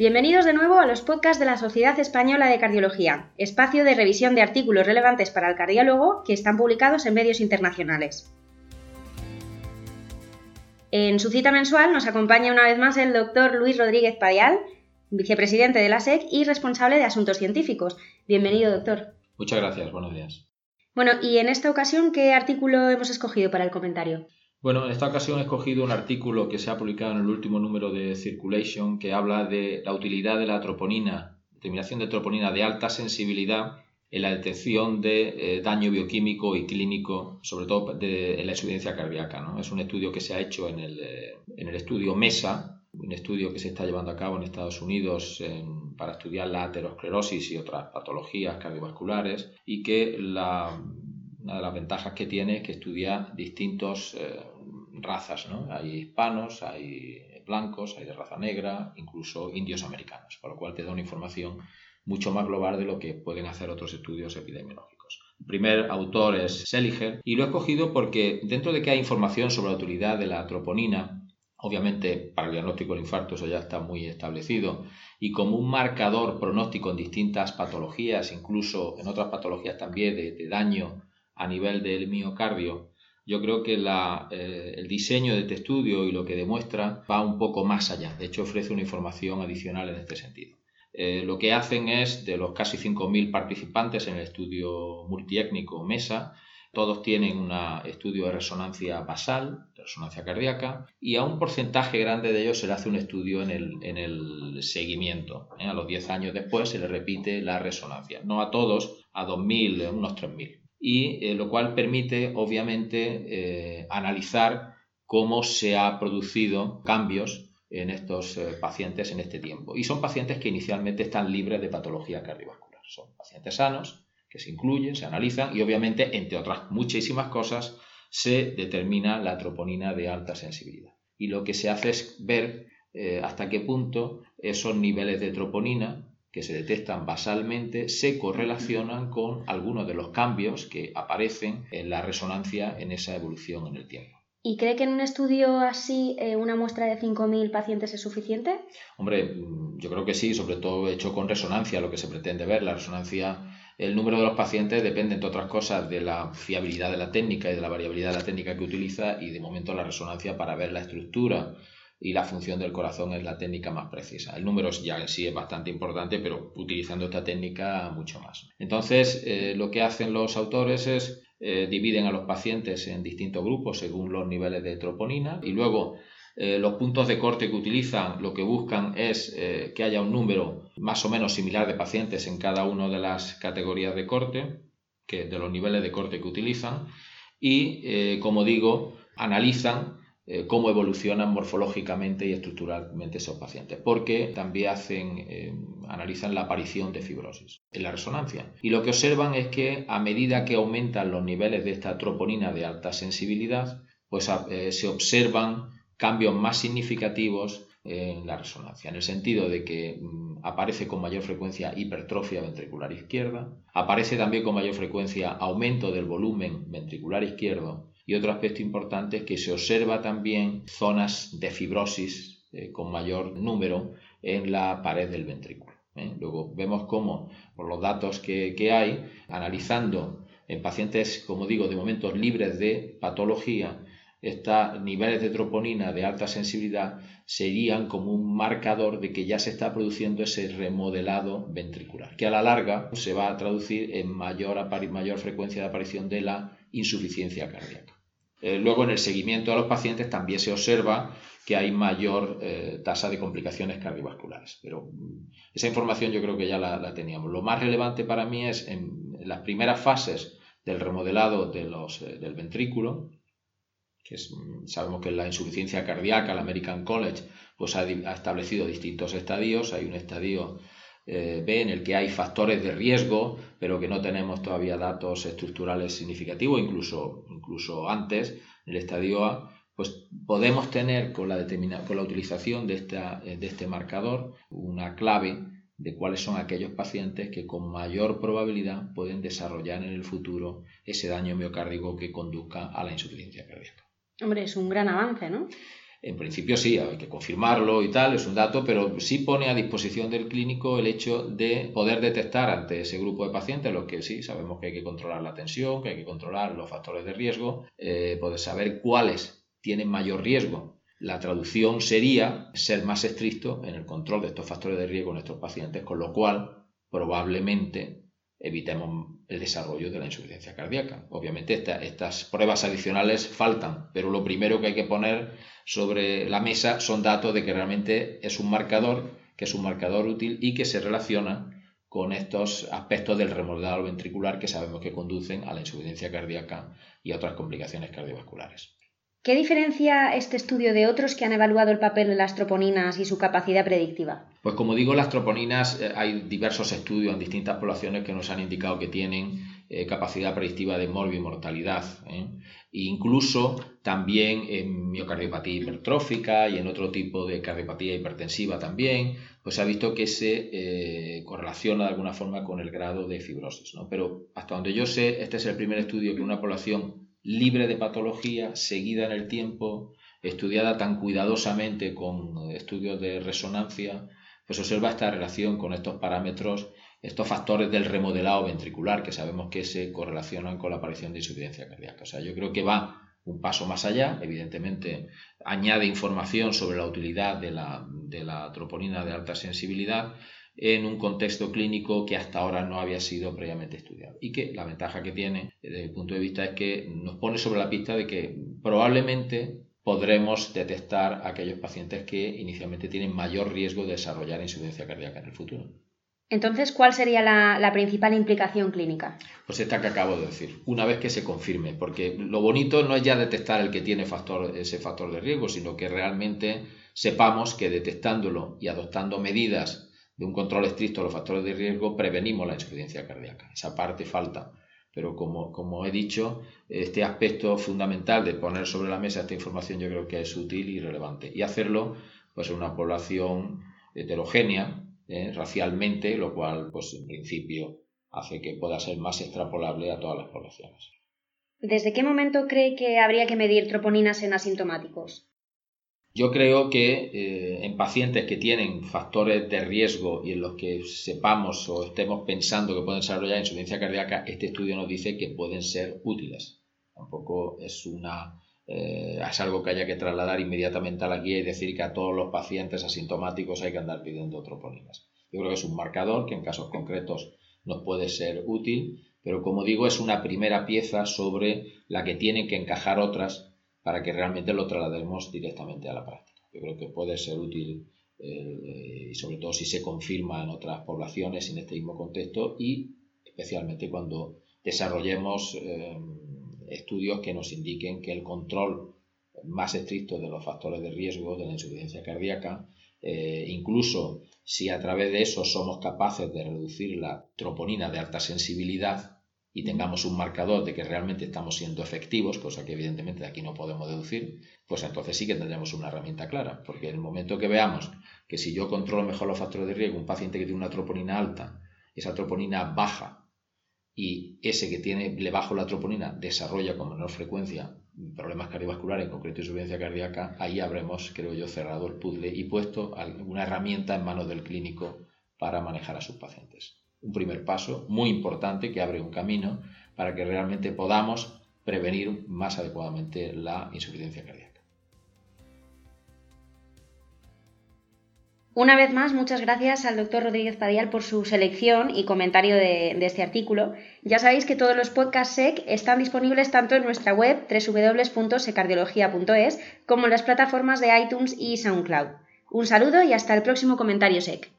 Bienvenidos de nuevo a los podcasts de la Sociedad Española de Cardiología, espacio de revisión de artículos relevantes para el cardiólogo que están publicados en medios internacionales. En su cita mensual nos acompaña una vez más el doctor Luis Rodríguez Padial, vicepresidente de la SEC y responsable de asuntos científicos. Bienvenido, doctor. Muchas gracias, buenos días. Bueno, y en esta ocasión, ¿qué artículo hemos escogido para el comentario? Bueno, en esta ocasión he escogido un artículo que se ha publicado en el último número de Circulation que habla de la utilidad de la troponina, determinación de troponina de alta sensibilidad en la detección de eh, daño bioquímico y clínico, sobre todo de, en la insuficiencia cardíaca. Es un estudio que se ha hecho en el, eh, en el estudio MESA, un estudio que se está llevando a cabo en Estados Unidos para estudiar la aterosclerosis y otras patologías cardiovasculares y que una de las ventajas que tiene es que estudia distintos eh, razas, ¿no? Hay hispanos, hay blancos, hay de raza negra, incluso indios americanos, por lo cual te da una información mucho más global de lo que pueden hacer otros estudios epidemiológicos. El primer autor es Seliger y lo he escogido porque dentro de que hay información sobre la utilidad de la troponina, obviamente para el diagnóstico del infarto eso ya está muy establecido, y como un marcador pronóstico en distintas patologías, incluso en otras patologías también de daño a nivel del miocardio, yo creo que eh, el diseño de este estudio y lo que demuestra va un poco más allá. De hecho, ofrece una información adicional en este sentido. Eh, lo que hacen es, de los casi 5.000 participantes en el estudio multiétnico MESA, todos tienen un estudio de resonancia basal, de resonancia cardíaca, y a un porcentaje grande de ellos se le hace un estudio en el, seguimiento. ¿eh? A los 10 años después se le repite la resonancia. No a todos, a 2.000, unos 3.000 y eh, lo cual permite obviamente eh, analizar cómo se ha producido cambios en estos eh, pacientes en este tiempo. Y son pacientes que inicialmente están libres de patología cardiovascular. Son pacientes sanos que se incluyen, se analizan y obviamente, entre otras muchísimas cosas, se determina la troponina de alta sensibilidad. Y lo que se hace es ver hasta qué punto esos niveles de troponina que se detectan basalmente se correlacionan con algunos de los cambios que aparecen en la resonancia en esa evolución en el tiempo. ¿Y cree que en un estudio así eh, una muestra de 5.000 pacientes es suficiente? Hombre, yo creo que sí, sobre todo hecho con resonancia, lo que se pretende ver. La resonancia, el número de los pacientes depende, entre otras cosas, de la fiabilidad de la técnica y de la variabilidad de la técnica que utiliza y de momento la resonancia para ver la estructura y la función del corazón es la técnica más precisa. El número ya en sí es bastante importante, pero utilizando esta técnica mucho más. Entonces, eh, lo que hacen los autores es eh, dividen a los pacientes en distintos grupos según los niveles de troponina y luego eh, los puntos de corte que utilizan lo que buscan es que haya un número más o menos similar de pacientes en cada una de las categorías de corte, que, de los niveles de corte que utilizan, y como digo, analizan eh, cómo evolucionan morfológicamente y estructuralmente esos pacientes, porque también eh, analizan la aparición de fibrosis en la resonancia. Y lo que observan es que a medida que aumentan los niveles de esta troponina de alta sensibilidad, pues eh, se observan cambios más significativos en la resonancia, en el sentido de que mm, aparece con mayor frecuencia hipertrofia ventricular izquierda, aparece también con mayor frecuencia aumento del volumen ventricular izquierdo y otro aspecto importante es que se observa también zonas de fibrosis eh, con mayor número en la pared del ventrículo. ¿eh? Luego vemos cómo, por los datos que, que hay, analizando en pacientes, como digo, de momentos libres de patología, estos niveles de troponina de alta sensibilidad serían como un marcador de que ya se está produciendo ese remodelado ventricular, que a la larga se va a traducir en mayor, mayor frecuencia de aparición de la insuficiencia cardíaca. Eh, luego, en el seguimiento a los pacientes también se observa que hay mayor eh, tasa de complicaciones cardiovasculares. Pero mm, esa información yo creo que ya la, teníamos. Lo más relevante para mí es en, las primeras fases del remodelado de los, eh, del ventrículo, que mm, sabemos que la insuficiencia cardíaca, la American College, pues ha, establecido distintos estadios. Hay un estadio B en el que hay factores de riesgo, pero que no tenemos todavía datos estructurales significativos, incluso, incluso antes, en el estadio A, pues podemos tener con la, con la utilización de, esta, de este marcador una clave de cuáles son aquellos pacientes que con mayor probabilidad pueden desarrollar en el futuro ese daño miocárdico que conduzca a la insuficiencia cardíaca. Hombre, es un gran avance, ¿no? En principio sí, hay que confirmarlo y tal, es un dato, pero sí pone a disposición del clínico el hecho de poder detectar ante ese grupo de pacientes, los que sí sabemos que hay que controlar la tensión, que hay que controlar los factores de riesgo, eh, poder saber cuáles tienen mayor riesgo. La traducción sería ser más estricto en el control de estos factores de riesgo en nuestros pacientes, con lo cual probablemente evitemos el desarrollo de la insuficiencia cardíaca. Obviamente estas pruebas adicionales faltan, pero lo primero que hay que poner sobre la mesa son datos de que realmente es un marcador, que es un marcador útil y que se relaciona con estos aspectos del remodelado ventricular que sabemos que conducen a la insuficiencia cardíaca y a otras complicaciones cardiovasculares. ¿Qué diferencia este estudio de otros que han evaluado el papel de las troponinas y su capacidad predictiva? Pues como digo, las troponinas, eh, hay diversos estudios en distintas poblaciones que nos han indicado que tienen eh, capacidad predictiva de morbimortalidad. ¿eh? E incluso también en miocardiopatía hipertrófica y en otro tipo de cardiopatía hipertensiva también, pues se ha visto que se correlaciona de alguna forma con el grado de fibrosis. Pero hasta donde yo sé, este es el primer estudio que una población libre de patología, seguida en el tiempo, estudiada tan cuidadosamente con estudios de resonancia, pues observa esta relación con estos parámetros, estos factores del remodelado ventricular que sabemos que se correlacionan con la aparición de insuficiencia cardíaca. O sea, yo creo que va un paso más allá, evidentemente añade información sobre la utilidad de la, de la troponina de alta sensibilidad, en un contexto clínico que hasta ahora no había sido previamente estudiado. Y que la ventaja que tiene desde mi punto de vista es que nos pone sobre la pista de que probablemente podremos detectar aquellos pacientes que inicialmente tienen mayor riesgo de desarrollar insuficiencia cardíaca en el futuro. Entonces, ¿cuál sería la, principal implicación clínica? Pues esta que acabo de decir, una vez que se confirme, porque lo bonito no es ya detectar el que tiene factor, ese factor de riesgo, sino que realmente sepamos que detectándolo y adoptando medidas de un control estricto de los factores de riesgo, prevenimos la insuficiencia cardíaca. Esa parte falta. Pero como, he dicho, este aspecto fundamental de poner sobre la mesa esta información yo creo que es útil y relevante. Y hacerlo pues, en una población heterogénea, eh, racialmente, lo cual, pues en principio, hace que pueda ser más extrapolable a todas las poblaciones. ¿Desde qué momento cree que habría que medir troponinas en asintomáticos? Yo creo que eh, en pacientes que tienen factores de riesgo y en los que sepamos o estemos pensando que pueden desarrollar insuficiencia cardíaca, este estudio nos dice que pueden ser útiles. Tampoco es una eh, es algo que haya que trasladar inmediatamente a la guía y decir que a todos los pacientes asintomáticos hay que andar pidiendo troponinas. Yo creo que es un marcador que en casos concretos nos puede ser útil, pero como digo, es una primera pieza sobre la que tienen que encajar otras para que realmente lo traslademos directamente a la práctica. Yo creo que puede ser útil eh, y sobre todo si se confirma en otras poblaciones en este mismo contexto y especialmente cuando desarrollemos eh, estudios que nos indiquen que el control más estricto de los factores de riesgo de la insuficiencia cardíaca, eh, incluso si a través de eso somos capaces de reducir la troponina de alta sensibilidad, y tengamos un marcador de que realmente estamos siendo efectivos, cosa que evidentemente de aquí no podemos deducir, pues entonces sí que tendremos una herramienta clara, porque en el momento que veamos que si yo controlo mejor los factores de riesgo, un paciente que tiene una troponina alta, esa troponina baja y ese que tiene le bajo la troponina desarrolla con menor frecuencia problemas cardiovasculares, en concreto insuficiencia cardíaca, ahí habremos, creo yo, cerrado el puzzle y puesto una herramienta en manos del clínico para manejar a sus pacientes un primer paso muy importante que abre un camino para que realmente podamos prevenir más adecuadamente la insuficiencia cardíaca. Una vez más, muchas gracias al doctor Rodríguez Padial por su selección y comentario de, este artículo. Ya sabéis que todos los podcasts SEC están disponibles tanto en nuestra web www.secardiología.es como en las plataformas de iTunes y SoundCloud. Un saludo y hasta el próximo comentario SEC.